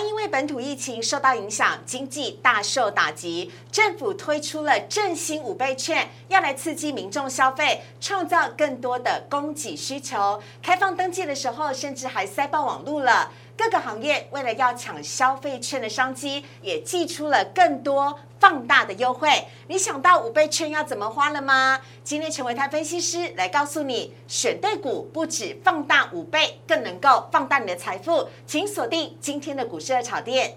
因为本土疫情受到影响，经济大受打击，政府推出了振兴五倍券，要来刺激民众消费，创造更多的供给需求。开放登记的时候，甚至还塞爆网路了。各个行业为了要抢消费券的商机，也寄出了更多放大的优惠。你想到五倍券要怎么花了吗？今天陈维泰分析师来告诉你，选对股不止放大五倍，更能够放大你的财富。请锁定今天的股市热炒店。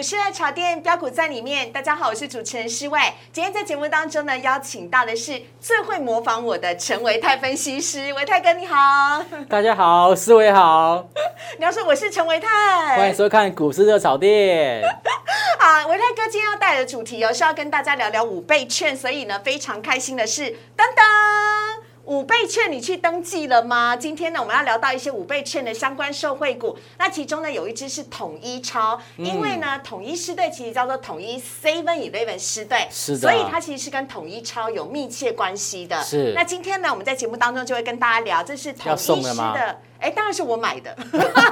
股市的炒店标股在里面，大家好，我是主持人施伟。今天在节目当中呢，邀请到的是最会模仿我的陈维泰分析师，维泰哥你好。大家好，施伟好，你要说我是陈维泰，欢迎收看股市热炒店。啊，维泰哥今天要带的主题哦，是要跟大家聊聊五倍券，所以呢，非常开心的是，噔噔。五倍券你去登记了吗？今天呢，我们要聊到一些五倍券的相关受惠股。那其中呢，有一只是统一超，因为呢，统一狮队其实叫做统一 Seven Eleven 狮队，是的，所以它其实是跟统一超有密切关系的。是。那今天呢，我们在节目当中就会跟大家聊，这是统一狮的，哎，当然是我买的，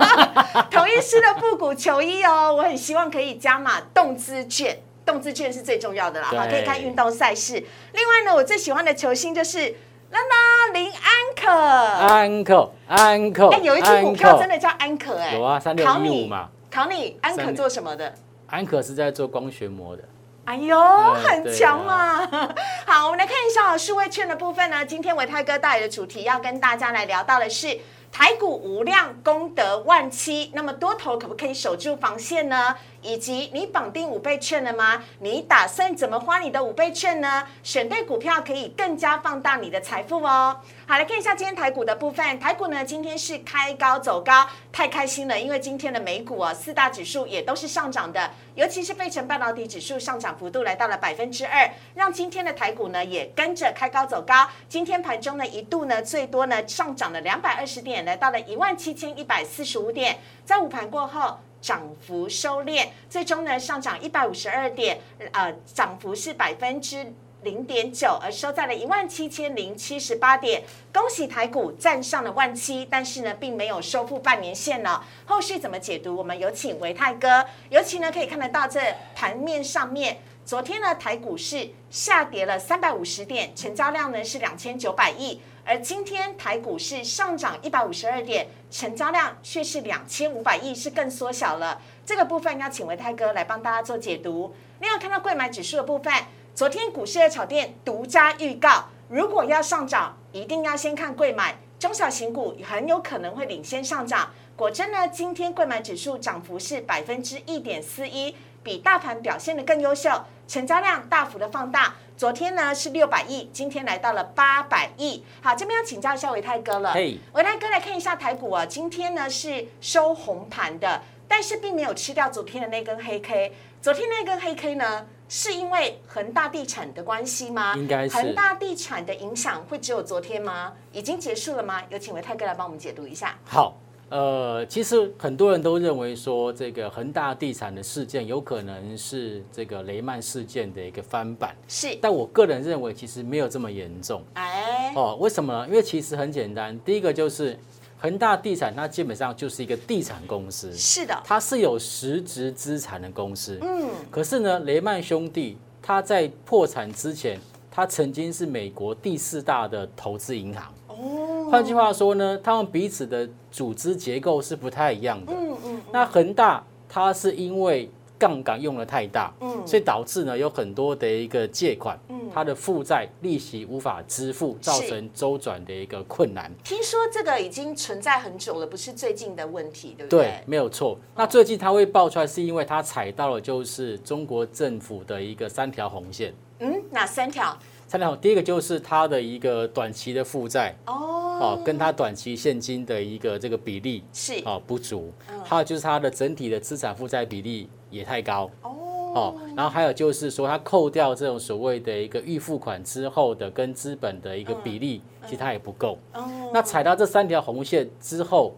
统一狮的复古球衣哦。我很希望可以加码动资券，动资券是最重要的啦，哈，可以看运动赛事。另外呢，我最喜欢的球星就是。啦啦，林安可，安可，安可，哎，有一只股票真的叫安可，哎，有啊，三六一五嘛。考你，安可做什么的？安可是在做光学膜的。哎呦，很强嘛！好，我们来看一下数位券的部分呢。今天维泰哥带来的主题要跟大家来聊到的是。台股无量功德万期，那么多头可不可以守住防线呢？以及你绑定五倍券了吗？你打算怎么花你的五倍券呢？选对股票可以更加放大你的财富哦。好，来看一下今天台股的部分。台股呢，今天是开高走高，太开心了，因为今天的美股啊，四大指数也都是上涨的，尤其是费城半导体指数上涨幅度来到了百分之二，让今天的台股呢也跟着开高走高。今天盘中呢一度呢最多呢上涨了两百二十点，来到了一万七千一百四十五点，在午盘过后涨幅收敛，最终呢上涨一百五十二点，呃，涨幅是百分之。零点九，而收在了一万七千零七十八点。恭喜台股站上了万七，但是呢，并没有收复半年线呢。后续怎么解读？我们有请维泰哥。尤其呢，可以看得到这盘面上面，昨天呢，台股是下跌了三百五十点，成交量呢是两千九百亿，而今天台股是上涨一百五十二点，成交量却是两千五百亿，是更缩小了。这个部分要请维泰哥来帮大家做解读。另外看到贵买指数的部分。昨天股市的炒店独家预告，如果要上涨，一定要先看贵买，中小型股很有可能会领先上涨。果真呢，今天贵买指数涨幅是百分之一点四一，比大盘表现的更优秀，成交量大幅的放大。昨天呢是六百亿，今天来到了八百亿。好，这边要请教一下维泰哥了。维泰哥来看一下台股啊，今天呢是收红盘的，但是并没有吃掉昨天的那根黑 K。昨天那根黑 K 呢？是因为恒大地产的关系吗？应该是恒大地产的影响会只有昨天吗？已经结束了吗？有请维泰哥来帮我们解读一下。好，呃，其实很多人都认为说这个恒大地产的事件有可能是这个雷曼事件的一个翻版，是。但我个人认为其实没有这么严重。哎，哦，为什么呢？因为其实很简单，第一个就是。恒大地产它基本上就是一个地产公司，是的，它是有实质资产的公司。嗯，可是呢，雷曼兄弟他在破产之前，他曾经是美国第四大的投资银行。哦，换句话说呢，他们彼此的组织结构是不太一样的。嗯嗯，那恒大它是因为。杠杆用的太大，嗯，所以导致呢有很多的一个借款，嗯，它的负债利息无法支付，造成周转的一个困难。听说这个已经存在很久了，不是最近的问题，对不对？对，没有错。那最近它会爆出来，是因为它踩到了就是中国政府的一个三条红线。嗯，哪三条？三条，第一个就是它的一个短期的负债哦，哦，跟它短期现金的一个这个比例是。哦不足，还有就是它的整体的资产负债比例也太高。哦，哦，然后还有就是说它扣掉这种所谓的一个预付款之后的跟资本的一个比例，其实它也不够。哦，那踩到这三条红线之后，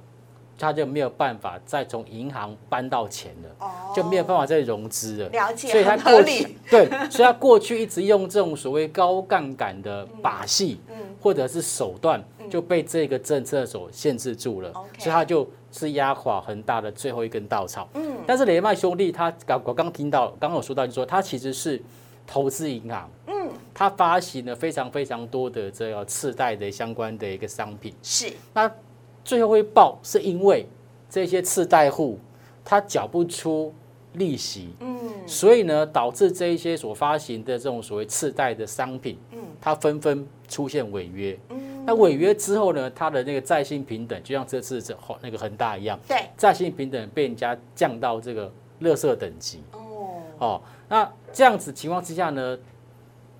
他就没有办法再从银行搬到钱了，就没有办法再融资了。了解，所以他很合理。对，所以他过去一直用这种所谓高杠杆的把戏，或者是手段，就被这个政策所限制住了。所以他就是压垮恒大的最后一根稻草。嗯，但是雷曼兄弟他刚我刚听到，刚刚有说到，就说他其实是投资银行。他发行了非常非常多的这个次贷的相关的一个商品，是那最后会爆，是因为这些次贷户他缴不出利息，嗯，所以呢导致这一些所发行的这种所谓次贷的商品，嗯，它纷纷出现违约，嗯，那违约之后呢，它的那个债信平等就像这次这那个恒大一样，对，债信平等被人家降到这个垃圾等级，哦，哦，那这样子情况之下呢？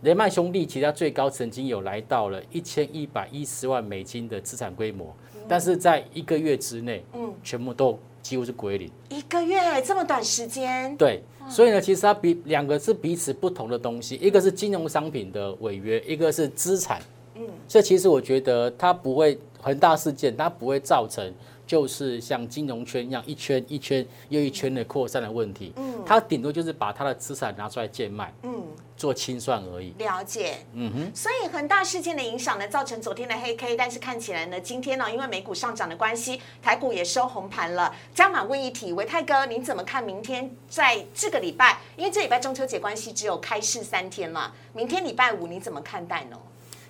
雷曼兄弟其他最高曾经有来到了一千一百一十万美金的资产规模，但是在一个月之内，嗯，全部都几乎是归零。一个月这么短时间？对，所以呢，其实它比两个是彼此不同的东西，一个是金融商品的违约，一个是资产。嗯，所以其实我觉得它不会恒大事件，它不会造成。就是像金融圈一样，一圈一圈又一圈的扩散的问题。嗯，它顶多就是把它的资产拿出来贱卖，嗯，做清算而已。了解。嗯哼。所以恒大事件的影响呢，造成昨天的黑 K，但是看起来呢，今天呢，因为美股上涨的关系，台股也收红盘了。加码问一题，维泰哥，您怎么看明天在这个礼拜？因为这礼拜中秋节关系，只有开市三天了。明天礼拜五，你怎么看待呢？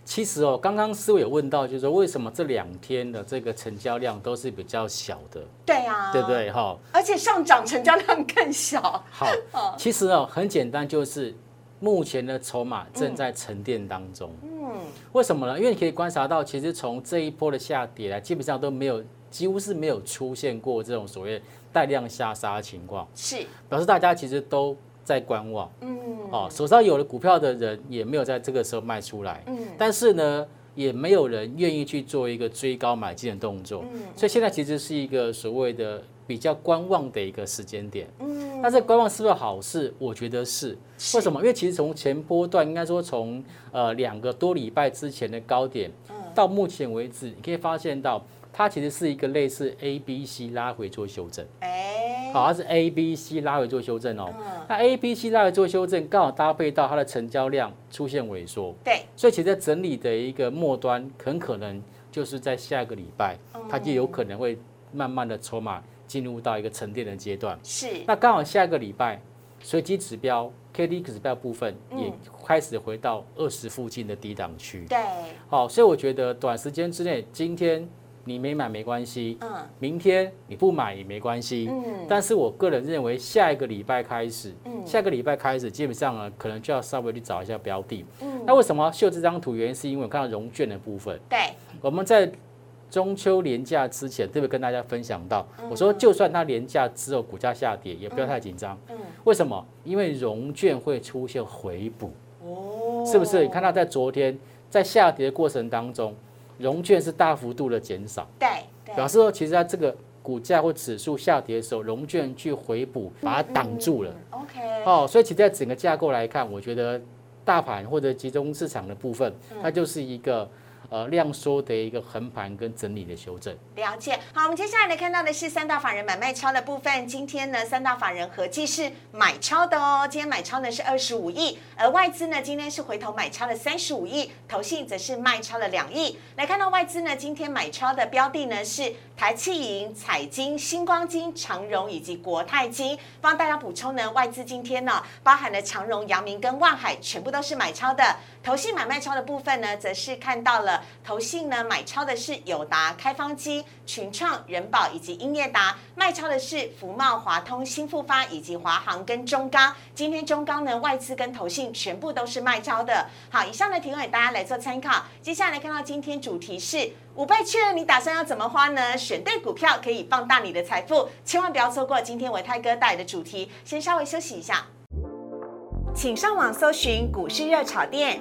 其实哦，刚刚思维有问到，就是说为什么这两天的这个成交量都是比较小的？对啊，对不对？哈，而且上涨成交量更小。好，其实哦，很简单，就是目前的筹码正在沉淀当中。嗯，为什么呢？因为你可以观察到，其实从这一波的下跌来，基本上都没有，几乎是没有出现过这种所谓带量下杀的情况。是，表示大家其实都。在观望，嗯，哦，手上有了股票的人也没有在这个时候卖出来，嗯，但是呢，也没有人愿意去做一个追高买进的动作，嗯，所以现在其实是一个所谓的比较观望的一个时间点，嗯，那这观望是不是好事？我觉得是，为什么？因为其实从前波段，应该说从呃两个多礼拜之前的高点，到目前为止，你可以发现到。它其实是一个类似 A、B、C 拉回做修正，哎，好，它是 A、B、C 拉回做修正哦。那 A、B、C 拉回做修正，刚好搭配到它的成交量出现萎缩，对，所以其实整理的一个末端很可能就是在下个礼拜，它就有可能会慢慢的筹码进入到一个沉淀的阶段。是，那刚好下个礼拜随机指标 K D 指标部分也开始回到二十附近的低档区，对，好，所以我觉得短时间之内今天。你没买没关系，嗯，明天你不买也没关系，嗯，但是我个人认为下一个礼拜开始，嗯，下个礼拜开始基本上呢，可能就要稍微去找一下标的，嗯，那为什么要秀这张图？原因是因为我看到融券的部分，对，我们在中秋连假之前特别跟大家分享到，我说就算它连假之后股价下跌，也不要太紧张，嗯，为什么？因为融券会出现回补，哦，是不是？你看它在昨天在下跌的过程当中。融券是大幅度的减少，对，表示说其实它这个股价或指数下跌的时候，融券去回补，把它挡住了。OK，哦，所以其实在整个架构来看，我觉得大盘或者集中市场的部分，它就是一个。呃，量缩的一个横盘跟整理的修正，了解。好，我们接下来来看到的是三大法人买卖超的部分。今天呢，三大法人合计是买超的哦。今天买超呢是二十五亿，而外资呢今天是回头买超了三十五亿，投信则是卖超了两亿。来看到外资呢，今天买超的标的呢是台气银、彩金、星光金、长荣以及国泰金。帮大家补充呢，外资今天呢包含了长荣、阳明跟万海，全部都是买超的。投信买卖超的部分呢，则是看到了投信呢买超的是友达、开方机、群创、人保以及英业达，卖超的是福茂、华通、新复发以及华航跟中钢。今天中钢呢外资跟投信全部都是卖超的。好，以上的提供给大家来做参考。接下来看到今天主题是五倍券，你打算要怎么花呢？选对股票可以放大你的财富，千万不要错过今天维泰哥带来的主题。先稍微休息一下。请上网搜寻股市热炒店，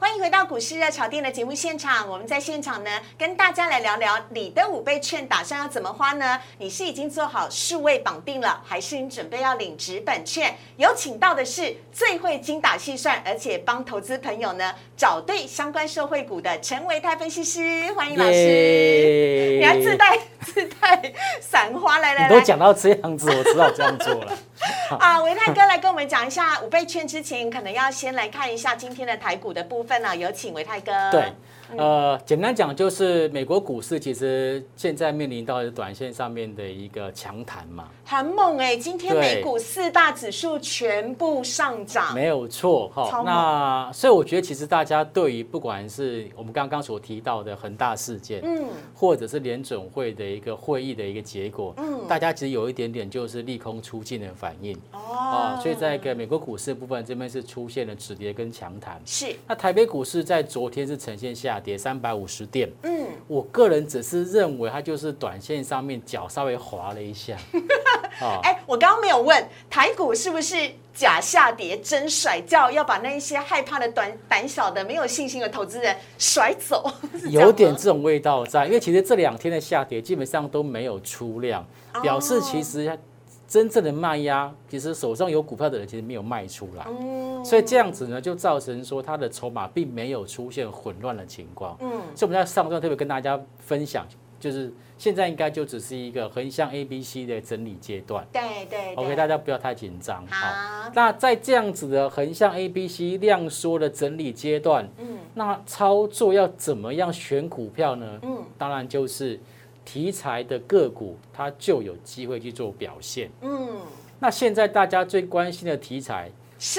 欢迎回到股市热炒店的节目现场。我们在现场呢，跟大家来聊聊你的五倍券打算要怎么花呢？你是已经做好数位绑定了，还是你准备要领纸本券？有请到的是最会精打细算，而且帮投资朋友呢找对相关社会股的陈维泰分析师，欢迎老师。你还自带自带散花来来来，都讲到这样子，我知道这样做了。啊，维泰哥来跟我们讲一下五倍券之前，可能要先来看一下今天的台股的部分呢。有请维泰哥。对。呃，简单讲就是美国股市其实现在面临到短线上面的一个强弹嘛，很猛哎！今天美股四大指数全部上涨，没有错哈。那所以我觉得其实大家对于不管是我们刚刚所提到的恒大事件，嗯，或者是联准会的一个会议的一个结果，嗯，大家其实有一点点就是利空出尽的反应哦。所以在一个美国股市部分这边是出现了止跌跟强弹，是。那台北股市在昨天是呈现下。跌三百五十点，嗯，我个人只是认为它就是短线上面脚稍微滑了一下。哎，我刚刚没有问台股是不是假下跌真甩掉，要把那一些害怕的、短胆小的、没有信心的投资人甩走。有点这种味道在，因为其实这两天的下跌基本上都没有出量，表示其实。真正的卖压，其实手上有股票的人其实没有卖出来，所以这样子呢，就造成说它的筹码并没有出现混乱的情况。嗯，所以我们在上段特别跟大家分享，就是现在应该就只是一个横向 A、B、C 的整理阶段。对对，OK，大家不要太紧张。好，那在这样子的横向 A、B、C 量缩的整理阶段，嗯，那操作要怎么样选股票呢？嗯，当然就是。题材的个股，它就有机会去做表现。嗯，那现在大家最关心的题材，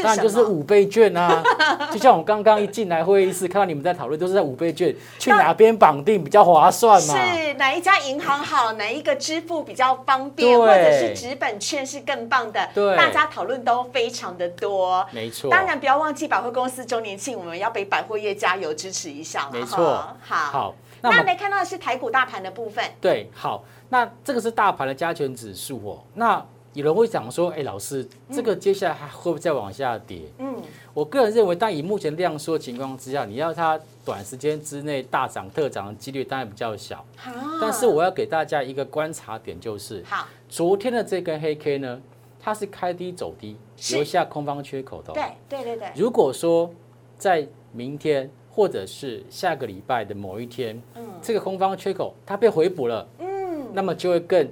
当然就是五倍券啊。就像我刚刚一进来会议室，看到你们在讨论，都是在五倍券，去哪边绑定比较划算嘛？是哪一家银行好，哪一个支付比较方便，或者是纸本券是更棒的？对，大家讨论都非常的多。没错，当然不要忘记百货公司周年庆，我们要被百货业加油支持一下没错，好，好。那没看到的是台股大盘的部分。对，好，那这个是大盘的加权指数哦。那有人会讲说，哎，老师，这个接下来还会不会再往下跌？嗯，我个人认为，但以目前量缩情况之下，你要它短时间之内大涨特涨的几率当然比较小。好，但是我要给大家一个观察点，就是好，昨天的这根黑 K 呢，它是开低走低，留下空方缺口的。对对对对。如果说在明天。或者是下个礼拜的某一天，嗯，这个空方缺口它被回补了，嗯，那么就会更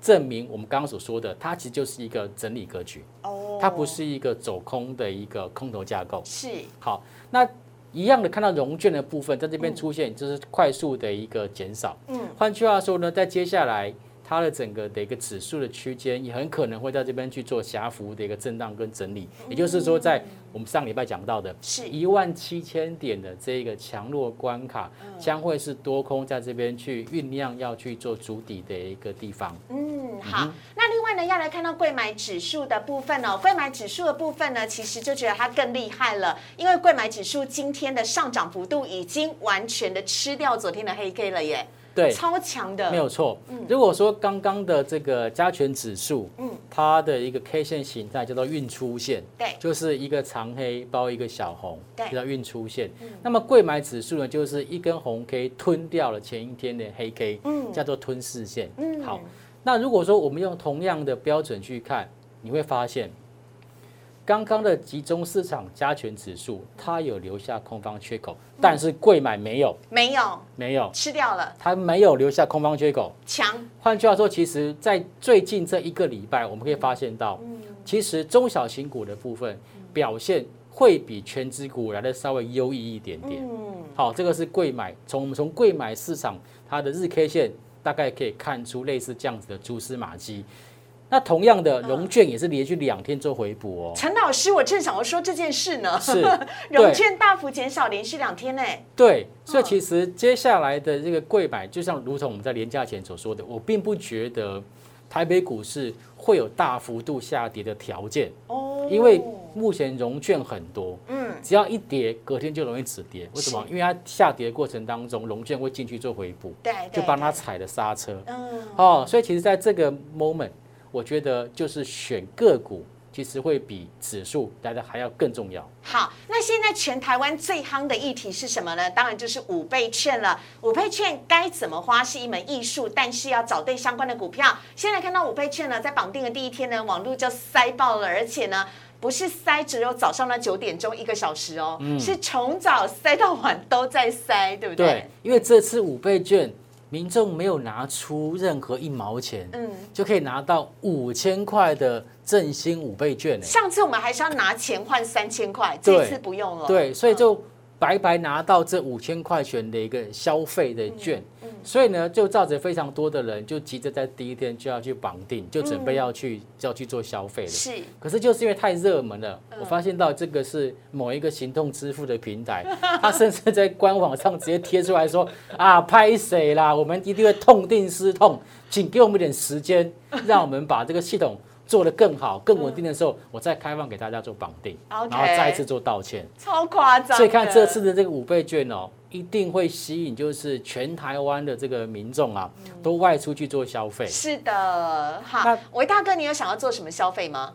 证明我们刚刚所说的，它其实就是一个整理格局，哦，它不是一个走空的一个空头架构，是。好，那一样的看到融券的部分在这边出现，就是快速的一个减少，嗯，换句话说呢，在接下来。它的整个的一个指数的区间也很可能会在这边去做狭幅的一个震荡跟整理，也就是说，在我们上礼拜讲到的，是一万七千点的这个强弱关卡，将会是多空在这边去酝酿要去做主底的一个地方。嗯，好。那另外呢，要来看到贵买指数的部分哦，贵买指数的部分呢，其实就觉得它更厉害了，因为贵买指数今天的上涨幅度已经完全的吃掉昨天的黑 K 了耶。对，超强的，没有错。嗯，如果说刚刚的这个加权指数，嗯，它的一个 K 线形态叫做运出线，对，就是一个长黑包一个小红，对，叫运出线。那么贵买指数呢，就是一根红 K 吞掉了前一天的黑 K，嗯，叫做吞噬线。嗯，好，那如果说我们用同样的标准去看，你会发现。刚刚的集中市场加权指数，它有留下空方缺口，但是贵买没有，没有，没有。吃掉了，它没有留下空方缺口，强。换句话说，其实，在最近这一个礼拜，我们可以发现到，其实中小型股的部分表现会比全指股来的稍微优异一点点。嗯，好，这个是贵买，从我们从贵买市场它的日 K 线，大概可以看出类似这样子的蛛丝马迹。那同样的融券也是连续两天做回补哦。陈老师，我正想要说这件事呢。是，融券大幅减少，连续两天呢。对，所以其实接下来的这个贵买，就像如同我们在廉价前所说的，我并不觉得台北股市会有大幅度下跌的条件哦。因为目前融券很多，嗯，只要一跌，隔天就容易止跌。为什么？因为它下跌过程当中，融券会进去做回补，对，就帮它踩了刹车。嗯，哦，所以其实在这个 moment。我觉得就是选个股其实会比指数来的还要更重要。好，那现在全台湾最夯的议题是什么呢？当然就是五倍券了。五倍券该怎么花是一门艺术，但是要找对相关的股票。现在看到五倍券呢，在绑定的第一天呢，网络就塞爆了，而且呢，不是塞只有早上的九点钟一个小时哦，是从早塞到晚都在塞，对不对？对，因为这次五倍券。民众没有拿出任何一毛钱，嗯，就可以拿到五千块的振兴五倍券。上次我们还是要拿钱换三千块，这次不用了。对，所以就。白白拿到这五千块钱的一个消费的券，所以呢，就造成非常多的人就急着在第一天就要去绑定，就准备要去就要去做消费了。是，可是就是因为太热门了，我发现到这个是某一个行动支付的平台，他甚至在官网上直接贴出来说啊，拍谁啦？我们一定会痛定思痛，请给我们一点时间，让我们把这个系统。做的更好、更稳定的时候，我再开放给大家做绑定，然后再一次做道歉，超夸张。所以看这次的这个五倍券哦，一定会吸引就是全台湾的这个民众啊，都外出去做消费。是的，好，韦大哥，你有想要做什么消费吗？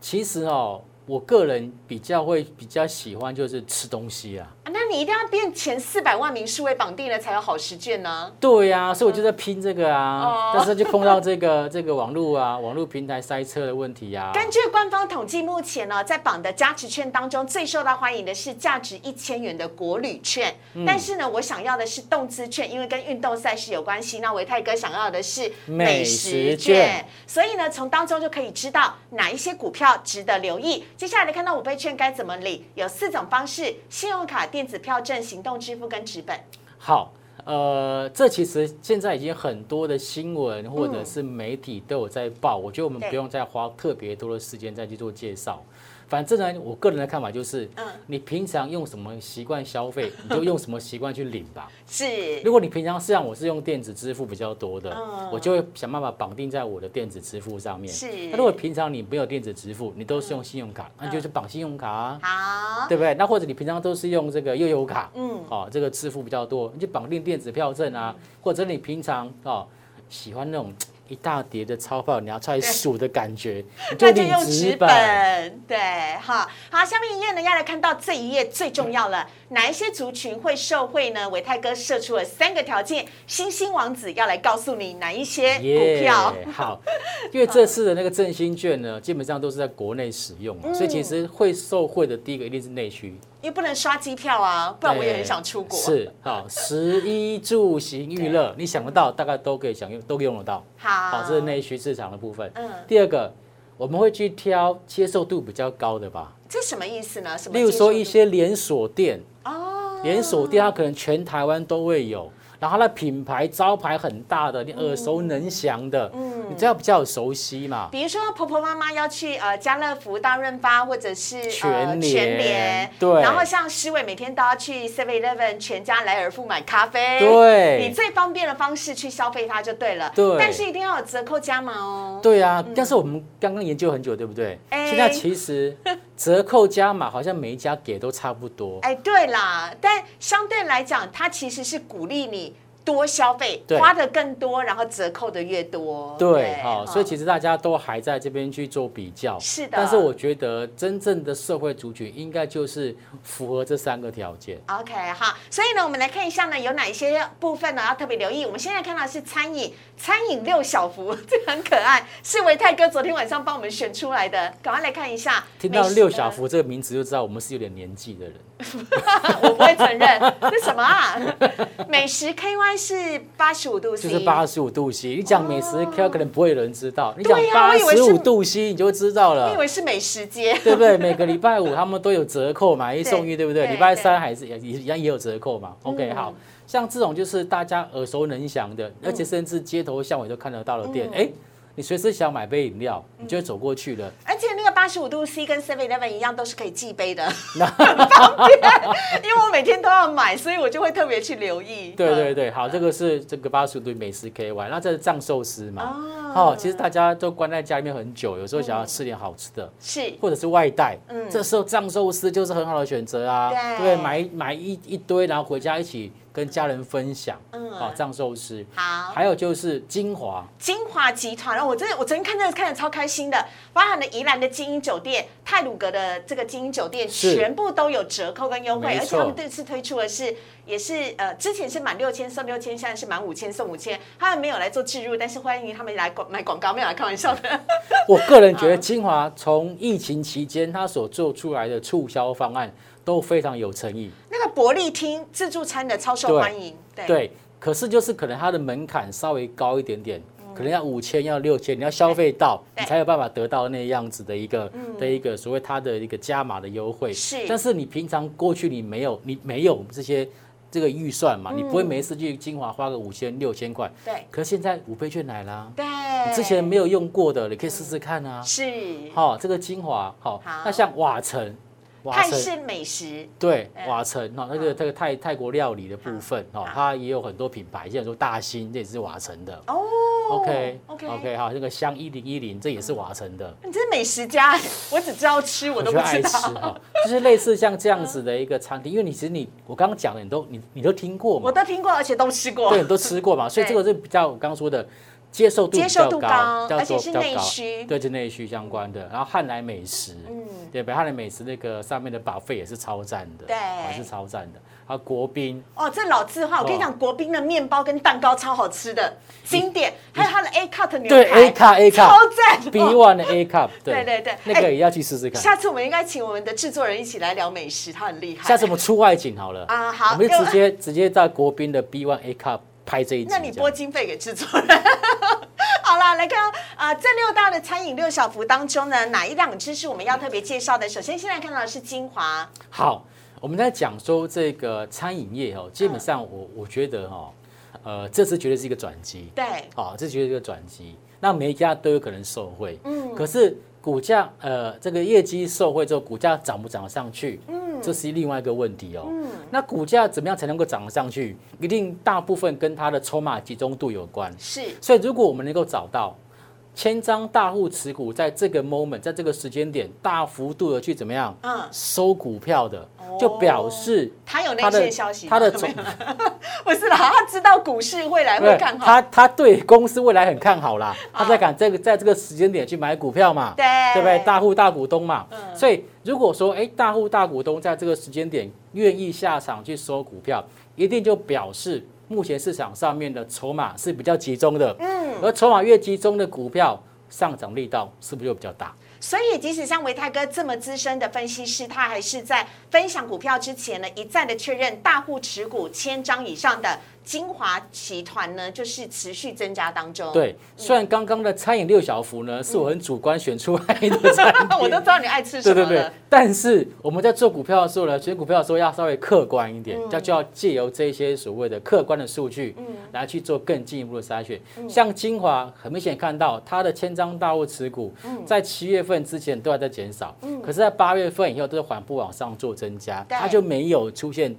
其实哦。我个人比较会比较喜欢就是吃东西啊，那你一定要变前四百万名数位绑定了才有好时券呢。对呀，所以我就在拼这个啊，但是就碰到这个 这个网络啊，网络平台塞车的问题呀。根据官方统计，目前呢在绑的加持券当中，最受到欢迎的是价值一千元的国旅券。但是呢，我想要的是动资券，因为跟运动赛事有关系。那维泰哥想要的是美食券，所以呢，从当中就可以知道哪一些股票值得留意。接下来看到五倍券该怎么理？有四种方式：信用卡、电子票证、行动支付跟纸本。好，呃，这其实现在已经很多的新闻或者是媒体都有在报，我觉得我们不用再花特别多的时间再去做介绍。反正呢，我个人的看法就是，嗯，你平常用什么习惯消费，你就用什么习惯去领吧。是，如果你平常是让我是用电子支付比较多的，我就会想办法绑定在我的电子支付上面。是，那如果平常你没有电子支付，你都是用信用卡，那就是绑信用卡啊。好，对不对？那或者你平常都是用这个悠游卡，嗯，哦，这个支付比较多，你就绑定电子票证啊。或者你平常哦喜欢那种。一大叠的钞票，你要出来数的感觉，那就用纸本。对，哈，好，下面一页呢，要来看到这一页最重要了，哪一些族群会受惠呢？伟泰哥设出了三个条件，星星王子要来告诉你哪一些股票。好，因为这次的那个振兴券呢，基本上都是在国内使用，所以其实会受惠的第一个一定是内需。因为不能刷机票啊，不然我也很想出国。是，好，食衣住行娱乐，你想得到，大概都可以享用，都用得到。好，这是内需市场的部分。嗯。第二个，我们会去挑接受度比较高的吧？这什么意思呢？什么？例如说一些连锁店哦，连锁店它可能全台湾都会有。然后它的品牌招牌很大的，你耳熟能详的，嗯，你这样比较熟悉嘛。比如说婆婆妈妈要去呃家乐福、大润发或者是全联，对。然后像诗伟每天都要去 Seven Eleven、全家、莱尔富买咖啡，对。你最方便的方式去消费它就对了，对。但是一定要有折扣加码哦。对啊，但是我们刚刚研究很久，对不对？现在其实 折扣加码好像每一家给都差不多。哎，对啦，但相对来讲，它其实是鼓励你。多消费，花的更多，然后折扣的越多。对，好，所以其实大家都还在这边去做比较。是的。但是我觉得真正的社会族群应该就是符合这三个条件。OK，好，所以呢，我们来看一下呢，有哪一些部分呢要特别留意。我们现在看到是餐饮，餐饮六小福，这很可爱，是维泰哥昨天晚上帮我们选出来的，赶快来看一下。听到六小福这个名字就知道我们是有点年纪的人。我不会承认，这什么啊？美食 KY 是八十五度 C，就是八十五度 C。你讲美食 KY 可能不会有人知道，你讲八十五度 C 你就会知道了。你以为是美食街，对不对？每个礼拜五他们都有折扣，买一送一，对不对？礼拜三还是也一样也有折扣嘛。OK，好像这种就是大家耳熟能详的，而且甚至街头巷尾都看得到的店，哎。你随时想买杯饮料，你就走过去了。而且那个八十五度 C 跟 Seven Eleven 一样，都是可以寄杯的，很方便。因为我每天都要买，所以我就会特别去留意。对对对，好，这个是这个八十五度美食 KY，那这是藏寿司嘛？哦，其实大家都关在家里面很久，有时候想要吃点好吃的，是，或者是外带，嗯，这时候藏寿司就是很好的选择啊。对，买买一一堆，然后回家一起。跟家人分享，嗯，好藏寿司，好，还有就是精华，精华集团，我真的我昨天看这个看的超开心的，包含了宜兰的精英酒店、泰鲁阁的这个精英酒店，全部都有折扣跟优惠，而且他们这次推出的是。也是呃，之前是满六千送六千，现在是满五千送五千。他们没有来做置入，但是欢迎他们来广买广告，没有来开玩笑的。我个人觉得 金华从疫情期间他所做出来的促销方案都非常有诚意。那个伯利厅自助餐的超受欢迎，对。可是就是可能它的门槛稍微高一点点，可能要五千要六千，你要消费到你才有办法得到那样子的一个的一个所谓它的一个加码的优惠。是。但是你平常过去你没有你没有这些。这个预算嘛，你不会每次去金华花个五千六千块。对。可是现在五倍券来了。对。之前没有用过的，你可以试试看啊。是。好，这个精华好。那像瓦城。泰式美食。对，瓦城哈，那个这个泰泰国料理的部分哈，它也有很多品牌，像说大兴，这也是瓦城的。哦。OK OK OK 好，那个香一零一零，这也是瓦城的。你这是美食家，我只知道吃，我都不知道。哈，就是类似像这样子的一个餐厅，因为你其实你我刚刚讲的，你都你你都听过嘛？我都听过，而且都吃过。对，都吃过嘛，所以这个是比较我刚刚说的。接受度比较高，而且是内需，对，是内需相关的。然后汉来美食，嗯，对，北汉来美食那个上面的保费也是超赞的，对，也是超赞的。还有国宾，哦，这老字号，我跟你讲，国宾的面包跟蛋糕超好吃的，经典。还有它的 A cup 牛排，对，A cup A cup 超赞，B one 的 A cup，对对对，那个也要去试试看。下次我们应该请我们的制作人一起来聊美食，他很厉害。下次我们出外景好了啊，好，我们就直接直接在国宾的 B one A cup 拍这一集。那你拨经费给制作人。好了，来看啊，这六大的餐饮六小福当中呢，哪一两支是我们要特别介绍的？首先，现在看到的是精华。好，我们在讲说这个餐饮业哦，基本上我我觉得哈，呃，这次绝对是一个转机。对，好，这绝对是一个转机。那每一家都有可能受惠。嗯，可是股价呃，这个业绩受惠之后，股价涨不涨得上去？嗯，这是另外一个问题哦。嗯，那股价怎么样才能够涨得上去？一定大部分跟它的筹码集中度有关。是，所以如果我们能够找到。千张大户持股，在这个 moment，在这个时间点，大幅度的去怎么样？嗯，收股票的，就表示他有那些消息。他的总 不是啦，他知道股市未来会看好。他他对公司未来很看好啦，他在赶这个在这个时间点去买股票嘛？对，对不对？大户大股东嘛。嗯。所以如果说，哎，大户大股东在这个时间点愿意下场去收股票，一定就表示。目前市场上面的筹码是比较集中的，嗯，而筹码越集中的股票上涨力道是不是就比较大？所以，即使像维泰哥这么资深的分析师，他还是在分享股票之前呢，一再的确认大户持股千张以上的。精华集团呢，就是持续增加当中。对，虽然刚刚的餐饮六小福呢，是我很主观选出来的餐 我都知道你爱吃什么。对对对，但是我们在做股票的时候呢，选股票的时候要稍微客观一点，要就要借由这些所谓的客观的数据，嗯，来去做更进一步的筛选。像精华，很明显看到它的千张大户持股，在七月份之前都还在减少，嗯，可是在八月份以后都是缓步往上做增加，它就没有出现。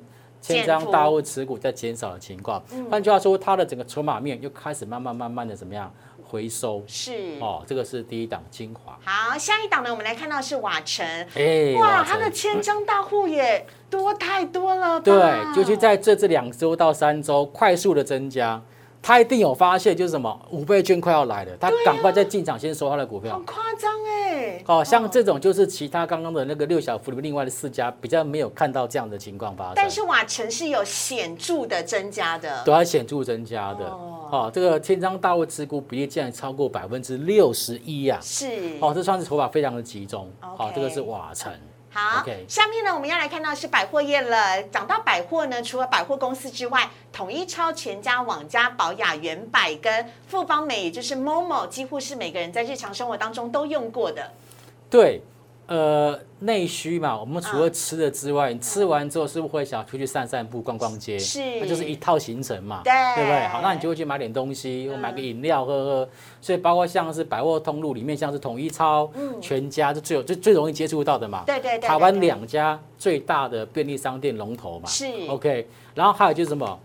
千张大户持股在减少的情况，换句话说，它的整个筹码面又开始慢慢慢慢的怎么样回收？是哦，这个是第一档精华。好，下一档呢，我们来看到是瓦城。哎，哇，它的千张大户也多太多了。对，尤其在这这两周到三周快速的增加。他一定有发现，就是什么五倍券快要来了，他赶快在进场先收他的股票。好夸张哎！好像这种就是其他刚刚的那个六小福里面另外的四家比较没有看到这样的情况发生。但是瓦城是有显著的增加的，都要显著增加的。哦，这个天章大物持股比例竟然超过百分之六十一呀！是哦，这算是筹码非常的集中。好，这个是瓦城。好，下面呢，我们要来看到是百货业了。讲到百货呢，除了百货公司之外，统一超、全家、网家、宝雅、原百跟富邦美，也就是 MOMO，几乎是每个人在日常生活当中都用过的。对。呃，内需嘛，我们除了吃的之外，你吃完之后是不是会想出去散散步、逛逛街？是，那就是一套行程嘛，对，对不对？好，那你就会去买点东西，或买个饮料喝喝。所以包括像是百货通路里面，像是统一超、全家，就最有最最容易接触到的嘛。对对对。台湾两家最大的便利商店龙头嘛。是。OK，然后还有就是什么？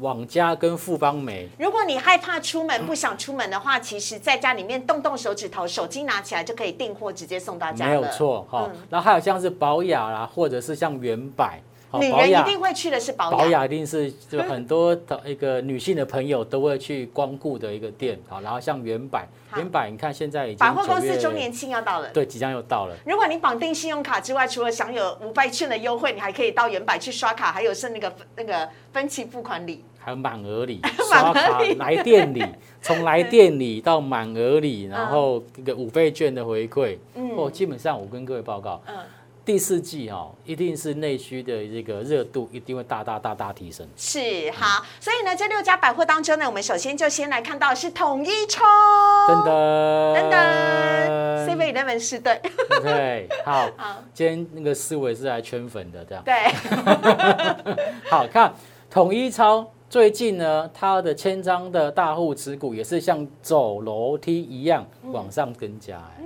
网家跟富邦美，如果你害怕出门不想出门的话，其实在家里面动动手指头，手机拿起来就可以订货，直接送到家。没有错哈。然后还有像是宝雅啦，或者是像原百，女人一定会去的是保保雅，一定是就很多的一个女性的朋友都会去光顾的一个店好，然后像原版，原版你看现在已经百货公司周年庆要到了，对，即将又到了。如果你绑定信用卡之外，除了享有五倍券的优惠，你还可以到原版去刷卡，还有是那个那个分期付款礼，还有满额礼，刷卡来店里，从来店里到满额礼，然后这个五倍券的回馈，哦，基本上我跟各位报告，嗯。第四季哦，一定是内需的这个热度一定会大大大大提升。是好，所以呢，这六家百货当中呢，我们首先就先来看到是统一超，噔噔。噔噔，Seven Eleven 是对，对，好，好。今天那个思维是来圈粉的，这样。对，好看统一超最近呢，它的千张的大户持股也是像走楼梯一样往上增加，哎。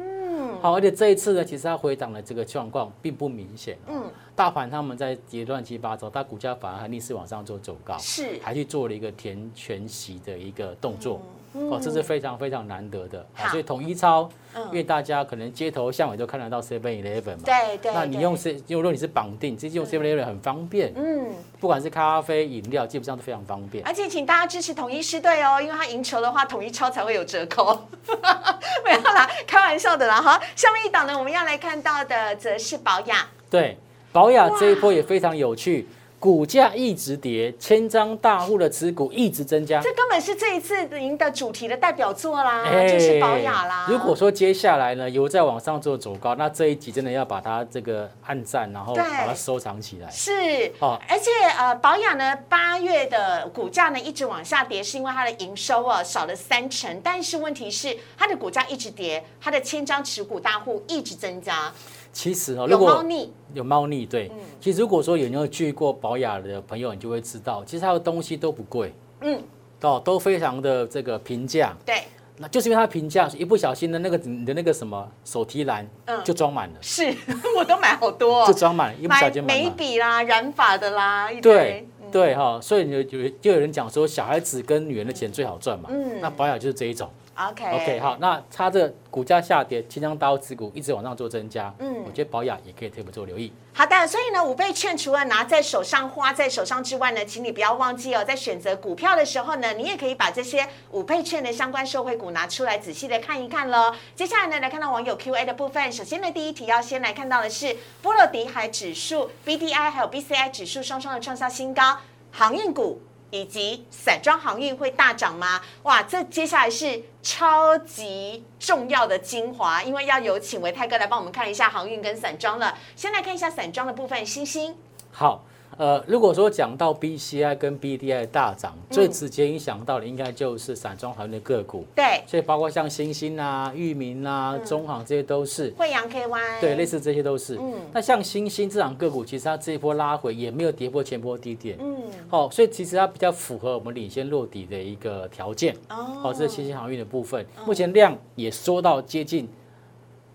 好，而且这一次呢，其实它回档的这个状况并不明显。嗯，大盘他们在跌乱七八糟，它股价反而还逆势往上做走高，是，还去做了一个填全息的一个动作。哦，这是非常非常难得的，所以统一超，因为大家可能街头巷尾都看得到 Seven Eleven 嘛，对对，那你用 C，如果你是绑定，直接用 Seven Eleven 很方便，嗯，不管是咖啡饮料，基本上都非常方便。而且请大家支持统一师队哦，因为他赢球的话，统一超才会有折扣。没有啦，开玩笑的啦哈。下面一档呢，我们要来看到的则是保养，对，保养这一波也非常有趣。股价一直跌，千张大户的持股一直增加，这根本是这一次您的主题的代表作啦，就是保雅啦。如果说接下来呢有再往上做走高，那这一集真的要把它这个按赞，然后把它收藏起来。是，哦，而且呃，保雅呢八月的股价呢一直往下跌，是因为它的营收啊少了三成，但是问题是它的股价一直跌，它的千张持股大户一直增加。其实哦，有猫腻，有猫腻，对。其实如果说有没有去过保雅的朋友，你就会知道，其实它的东西都不贵，嗯，哦，都非常的这个平价，对。那就是因为它平价，一不小心的那个你的那个什么手提篮，嗯，就装满了。是，我都买好多，就装满了，一不小心买眉笔啦、染发的啦，对对哈，所以有有就有人讲说，小孩子跟女人的钱最好赚嘛，嗯，那保雅就是这一种。OK OK 好，那它这股价下跌，千张刀持股一直往上做增加，嗯，我觉得保雅也可以特别做留意。好的，所以呢，五倍券除了拿在手上、花在手上之外呢，请你不要忘记哦，在选择股票的时候呢，你也可以把这些五倍券的相关受惠股拿出来仔细的看一看喽。接下来呢，来看到网友 Q A 的部分，首先呢，第一题要先来看到的是波罗的海指数、B D I 还有 B C I 指数双双的创下新高，航运股。以及散装航运会大涨吗？哇，这接下来是超级重要的精华，因为要有请维泰哥来帮我们看一下航运跟散装了。先来看一下散装的部分，星星。好。呃，如果说讲到 B C I 跟 B D I 大涨，最直接影响到的应该就是散装航运的个股。对，所以包括像新兴啊、域名啊、中航这些都是。惠阳 K Y。对，类似这些都是。嗯。那像新兴这档个股，其实它这一波拉回也没有跌破前波低点。嗯。好，所以其实它比较符合我们领先落底的一个条件。哦。好，这是新兴航运的部分，目前量也缩到接近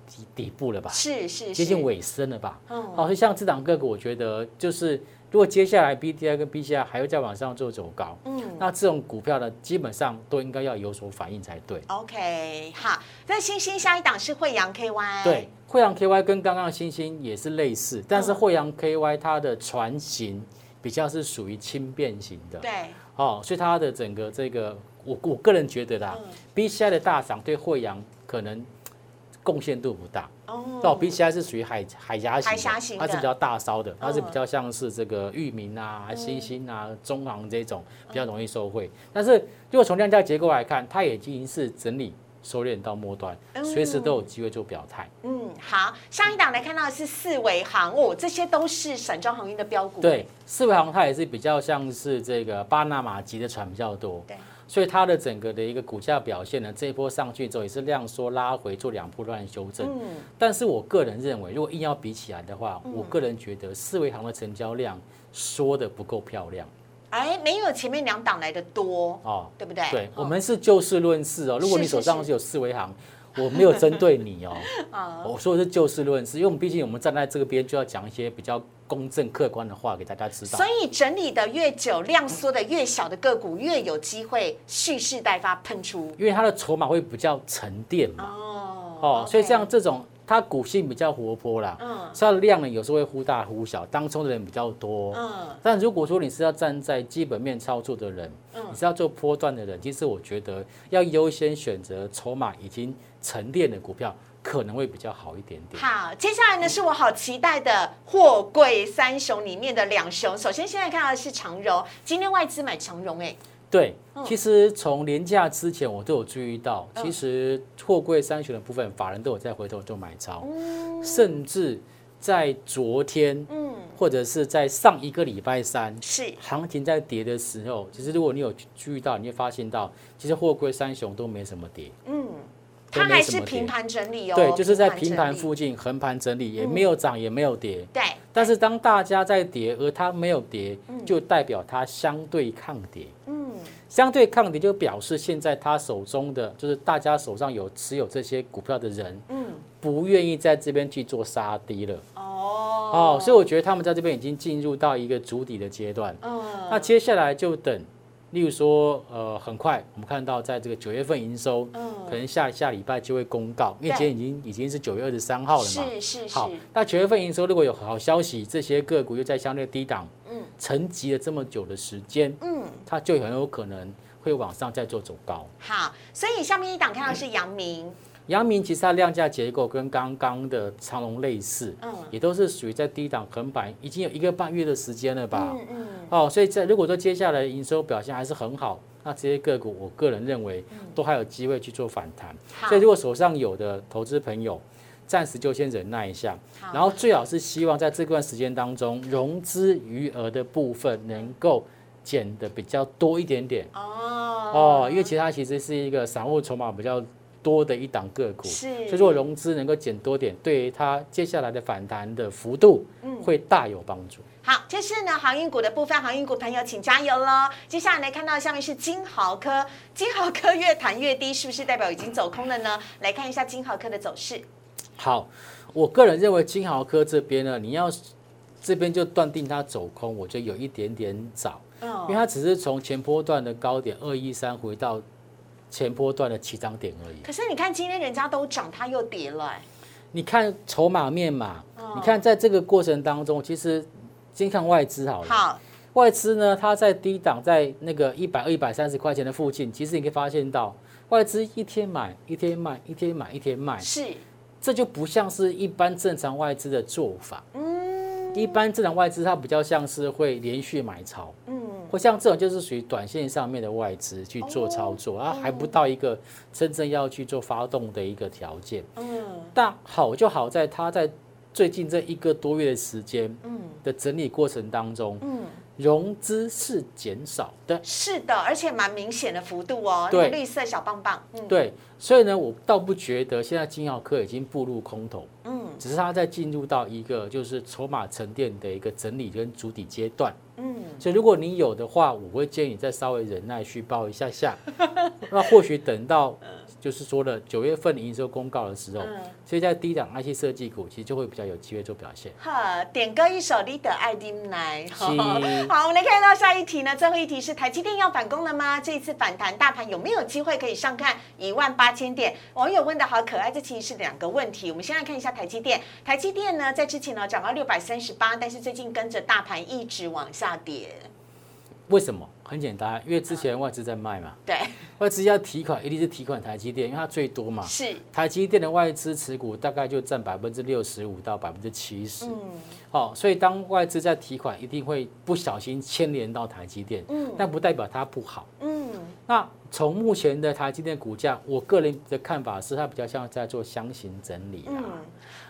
底底部了吧？是是。接近尾声了吧？嗯。好，所以像这档个股，我觉得就是。如果接下来 B T I 跟 B C I 还会再往上做走高，嗯，那这种股票呢，基本上都应该要有所反应才对。OK，好，那星星下一档是惠阳 K Y，对，惠阳 K Y 跟刚刚的星星也是类似，但是惠阳 K Y 它的船型比较是属于轻便型的，对，哦，所以它的整个这个，我我个人觉得啦，B C I 的大涨对惠阳可能。贡献度不大哦，到 B C I 是属于海海峡型，它是比较大烧的，它是比较像是这个域名啊、新兴啊、中航这种比较容易受惠。但是如果从量价结构来看，它也已经是整理收敛到末端，随时都有机会做表态。嗯，好，上一档来看到的是四维航哦，这些都是散装航运的标股。对，四维航它也是比较像是这个巴拿马级的船比较多。对。所以它的整个的一个股价表现呢，这一波上去之后也是量缩拉回做两波段修正。嗯，但是我个人认为，如果硬要比起来的话，我个人觉得四维行的成交量缩的不够漂亮。哎，没有前面两档来的多哦，对不对？对，我们是就事论事哦。如果你手上是有四维行。我没有针对你哦，我说的是就事论事，因为我们毕竟我们站在这个边，就要讲一些比较公正客观的话给大家知道。所以整理的越久，量缩的越小的个股，越有机会蓄势待发喷出。因为它的筹码会比较沉淀嘛。哦，哦，所以像这种它股性比较活泼啦，嗯，它的量呢有时候会忽大忽小，当冲的人比较多，嗯，但如果说你是要站在基本面操作的人，嗯，你是要做波段的人，其实我觉得要优先选择筹码已经沉淀的股票，可能会比较好一点点。好，接下来呢是我好期待的货柜三雄里面的两雄，首先现在看到的是长荣，今天外资买长荣，哎。对，其实从年假之前，我都有注意到，其实货柜三雄的部分，法人都有在回头做买超，甚至在昨天，嗯，或者是在上一个礼拜三，是。行情在跌的时候，其实如果你有注意到，你会发现到，其实货柜三雄都没什么跌，嗯，它还是平盘整理哦，对，就是在平盘附近横盘整理，也没有涨也没有跌，对。但是当大家在跌，而它没有跌，就代表它相对抗跌，嗯。相对抗跌，就表示现在他手中的就是大家手上有持有这些股票的人，嗯，不愿意在这边去做杀低了。哦，哦，所以我觉得他们在这边已经进入到一个主底的阶段。嗯，那接下来就等，例如说，呃，很快我们看到在这个九月份营收，嗯，可能下下礼拜就会公告，因为今天已经已经是九月二十三号了嘛。是是是。好，那九月份营收如果有好消息，这些个股又在相对低档。嗯沉积了这么久的时间，嗯，它就很有可能会往上再做走高。好，所以下面一档看到是阳明，阳明其实它量价结构跟刚刚的长隆类似，嗯，也都是属于在低档横板，已经有一个半月的时间了吧？嗯嗯。哦，所以在如果说接下来营收表现还是很好，那这些个股我个人认为都还有机会去做反弹。所以如果手上有的投资朋友。暂时就先忍耐一下，然后最好是希望在这段时间当中，融资余额的部分能够减的比较多一点点哦哦，因为其他其实是一个散户筹码比较多的一档个股，是，所以说融资能够减多点，对于它接下来的反弹的幅度，嗯，会大有帮助。好，这是呢航运股的部分，航运股朋友请加油喽！接下来来看到下面是金豪科，金豪科越弹越低，是不是代表已经走空了呢？来看一下金豪科的走势。好，我个人认为金豪科这边呢，你要这边就断定它走空，我觉得有一点点早，因为它只是从前波段的高点二一三回到前波段的起涨点而已。可是你看今天人家都涨，它又跌了。你看筹码面嘛，你看在这个过程当中，其实先看外资好了。好，外资呢，它在低档，在那个一百二、一百三十块钱的附近，其实你可以发现到外资一天买一天卖，一天买一天卖。是。这就不像是一般正常外资的做法。嗯，一般正常外资它比较像是会连续买超。嗯，或像这种就是属于短线上面的外资去做操作，啊，还不到一个真正要去做发动的一个条件。嗯，但好就好在它在最近这一个多月的时间，嗯的整理过程当中，嗯。融资是减少的，是的，而且蛮明显的幅度哦。对，绿色小棒棒。嗯，对，所以呢，我倒不觉得现在金耀科已经步入空头，嗯，只是它在进入到一个就是筹码沉淀的一个整理跟主底阶段。嗯，所以如果你有的话，我会建议你再稍微忍耐去报一下下，那或许等到。就是说了，九月份营收公告的时候，所以在低档 IC 设计股其实就会比较有机会做表现。哈，点歌一首《Leader 爱丁来》。好，我们来看到下一题呢，最后一题是台积电要反攻了吗？这一次反弹，大盘有没有机会可以上看一万八千点？网友问的好可爱，这其实是两个问题。我们先来看一下台积电，台积电呢在之前呢涨到六百三十八，但是最近跟着大盘一直往下跌。为什么？很简单，因为之前外资在卖嘛。对。外资要提款，一定是提款台积电，因为它最多嘛。是。台积电的外资持股大概就占百分之六十五到百分之七十。嗯。好，所以当外资在提款，一定会不小心牵连到台积电。嗯。但不代表它不好。嗯。那从目前的台积电股价，我个人的看法是，它比较像在做箱型整理啊。嗯。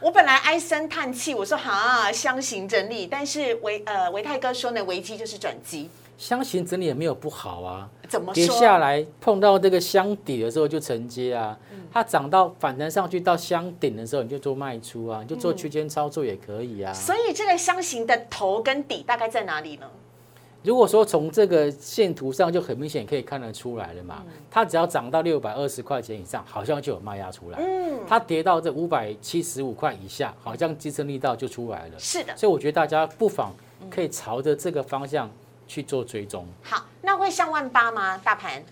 我本来唉声叹气，我说哈箱型整理，但是维呃维泰哥说呢，危机就是转机。箱型整理也没有不好啊，怎么跌下来碰到这个箱底的时候就承接啊，它涨到反弹上去到箱顶的时候你就做卖出啊，你就做区间操作也可以啊。所以这个箱型的头跟底大概在哪里呢？如果说从这个线图上就很明显可以看得出来了嘛，它只要涨到六百二十块钱以上，好像就有卖压出来。嗯，它跌到这五百七十五块以下，好像支撑力道就出来了。是的，所以我觉得大家不妨可以朝着这个方向。去做追踪，好，那会上万八吗？大盘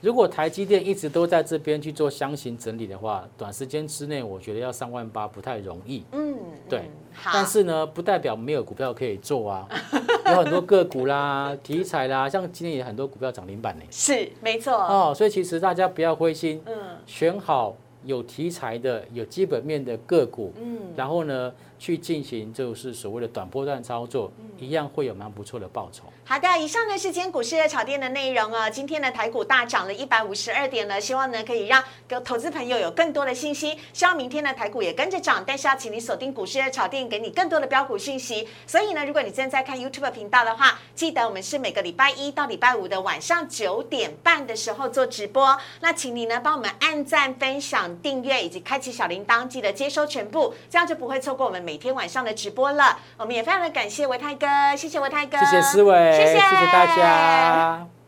如果台积电一直都在这边去做箱型整理的话，短时间之内我觉得要上万八不太容易。嗯，对。但是呢，不代表没有股票可以做啊，有很多个股啦、题材啦，像今天也很多股票涨停板呢。是，没错。哦，所以其实大家不要灰心，嗯，选好有题材的、有基本面的个股，嗯，然后呢。去进行就是所谓的短波段操作，一样会有蛮不错的报酬。好的，以上呢是今天股市的炒店的内容啊。今天的台股大涨了一百五十二点呢，希望呢可以让各投资朋友有更多的信息。希望明天的台股也跟着涨，但是要请你锁定股市的炒店，给你更多的标股讯息。所以呢，如果你正在看 YouTube 频道的话，记得我们是每个礼拜一到礼拜五的晚上九点半的时候做直播。那请你呢帮我们按赞、分享、订阅以及开启小铃铛，记得接收全部，这样就不会错过我们每。每天晚上的直播了，我们也非常的感谢维泰哥，谢谢维泰哥，谢谢思伟，谢谢谢谢大家。